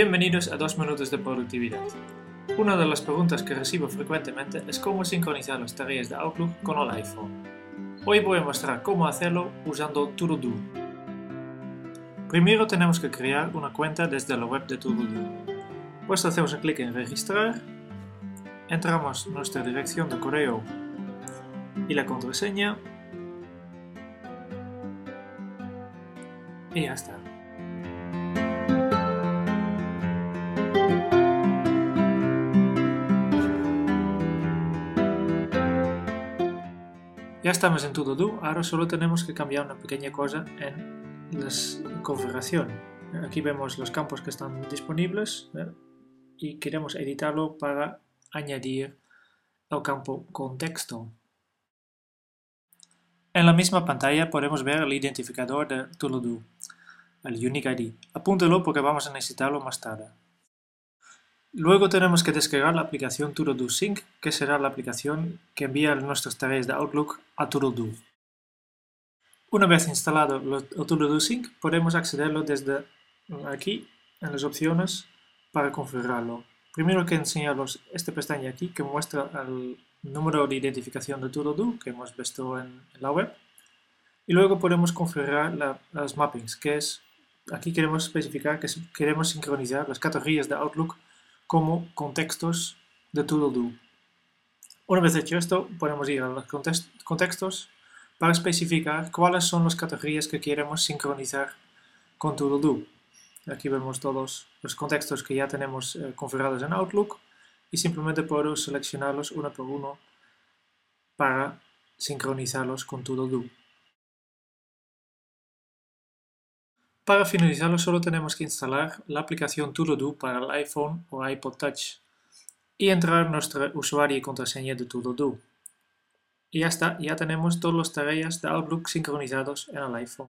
Bienvenidos a 2 minutos de productividad. Una de las preguntas que recibo frecuentemente es cómo sincronizar las tareas de Outlook con el iPhone. Hoy voy a mostrar cómo hacerlo usando ToDo. Primero tenemos que crear una cuenta desde la web de ToDo. Pues hacemos un clic en registrar, entramos nuestra dirección de correo y la contraseña y ya está. Ya estamos en ToDo, ahora solo tenemos que cambiar una pequeña cosa en la configuración. Aquí vemos los campos que están disponibles ¿eh? y queremos editarlo para añadir el campo contexto. En la misma pantalla podemos ver el identificador de ToDo, el Unique ID. Apúntelo porque vamos a necesitarlo más tarde. Luego tenemos que descargar la aplicación ToDo Sync, que será la aplicación que envía nuestras tareas de Outlook a ToDo. Una vez instalado ToDo Sync, podemos accederlo desde aquí, en las opciones, para configurarlo. Primero que enseñaros esta pestaña aquí, que muestra el número de identificación de ToDo, que hemos visto en, la web. Y luego podemos configurar las mappings, que es, aquí queremos especificar que queremos sincronizar las categorías de Outlook como contextos de ToDo. Una vez hecho esto, podemos ir a los contextos para especificar cuáles son las categorías que queremos sincronizar con ToDo. Aquí vemos todos los contextos que ya tenemos eh, configurados en Outlook y simplemente puedo seleccionarlos uno por uno para sincronizarlos con ToDo. Para finalizarlo solo tenemos que instalar la aplicación ToDo para el iPhone o iPod Touch y entrar nuestro usuario y contraseña de ToDo. Y ya está, ya tenemos todas las tareas de Outlook sincronizados en el iPhone.